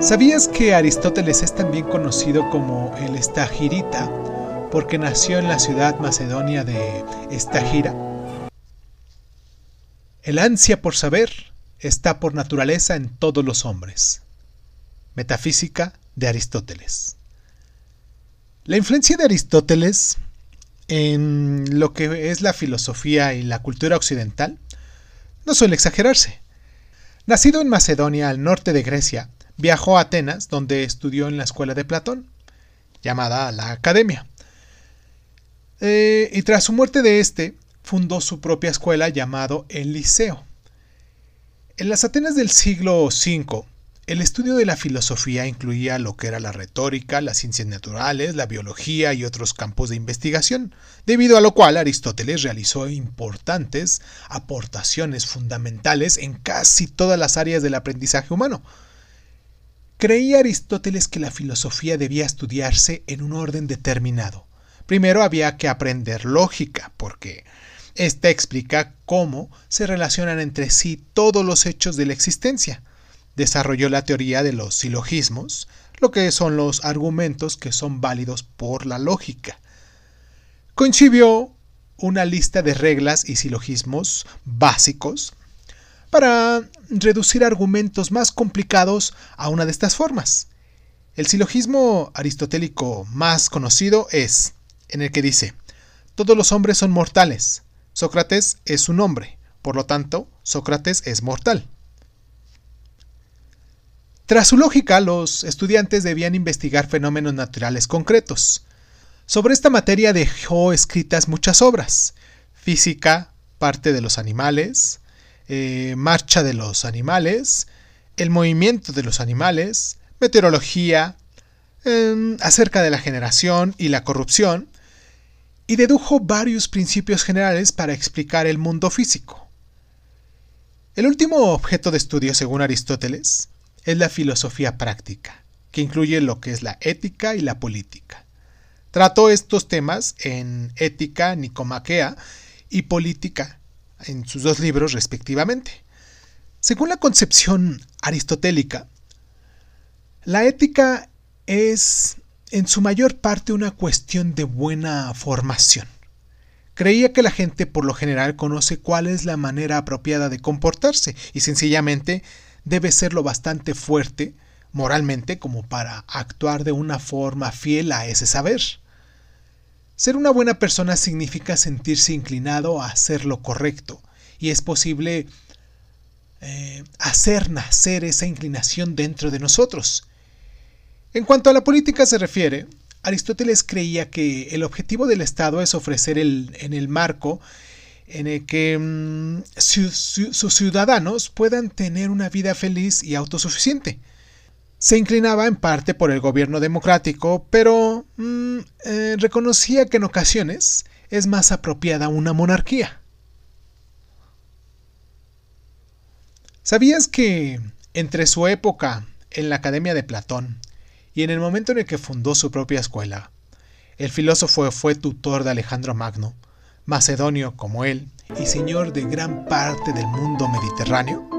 ¿Sabías que Aristóteles es también conocido como el Estagirita porque nació en la ciudad macedonia de Estagira? El ansia por saber está por naturaleza en todos los hombres. Metafísica de Aristóteles. La influencia de Aristóteles en lo que es la filosofía y la cultura occidental no suele exagerarse. Nacido en Macedonia, al norte de Grecia, viajó a Atenas, donde estudió en la escuela de Platón, llamada la Academia. Eh, y tras su muerte de este, fundó su propia escuela llamado el Liceo. En las Atenas del siglo V, el estudio de la filosofía incluía lo que era la retórica, las ciencias naturales, la biología y otros campos de investigación, debido a lo cual Aristóteles realizó importantes aportaciones fundamentales en casi todas las áreas del aprendizaje humano, Creía Aristóteles que la filosofía debía estudiarse en un orden determinado. Primero había que aprender lógica, porque ésta explica cómo se relacionan entre sí todos los hechos de la existencia. Desarrolló la teoría de los silogismos, lo que son los argumentos que son válidos por la lógica. Concibió una lista de reglas y silogismos básicos para reducir argumentos más complicados a una de estas formas. El silogismo aristotélico más conocido es, en el que dice, todos los hombres son mortales, Sócrates es un hombre, por lo tanto, Sócrates es mortal. Tras su lógica, los estudiantes debían investigar fenómenos naturales concretos. Sobre esta materia dejó escritas muchas obras, física, parte de los animales, eh, marcha de los animales, el movimiento de los animales, meteorología, em, acerca de la generación y la corrupción, y dedujo varios principios generales para explicar el mundo físico. El último objeto de estudio, según Aristóteles, es la filosofía práctica, que incluye lo que es la ética y la política. Trató estos temas en Ética Nicomaquea y Política en sus dos libros respectivamente. Según la concepción aristotélica, la ética es en su mayor parte una cuestión de buena formación. Creía que la gente por lo general conoce cuál es la manera apropiada de comportarse y sencillamente debe ser lo bastante fuerte moralmente como para actuar de una forma fiel a ese saber. Ser una buena persona significa sentirse inclinado a hacer lo correcto y es posible eh, hacer nacer esa inclinación dentro de nosotros. En cuanto a la política se refiere, Aristóteles creía que el objetivo del Estado es ofrecer el, en el marco en el que mm, sus ciudadanos puedan tener una vida feliz y autosuficiente se inclinaba en parte por el gobierno democrático, pero mm, eh, reconocía que en ocasiones es más apropiada una monarquía. ¿Sabías que entre su época en la Academia de Platón y en el momento en el que fundó su propia escuela, el filósofo fue tutor de Alejandro Magno, macedonio como él y señor de gran parte del mundo mediterráneo?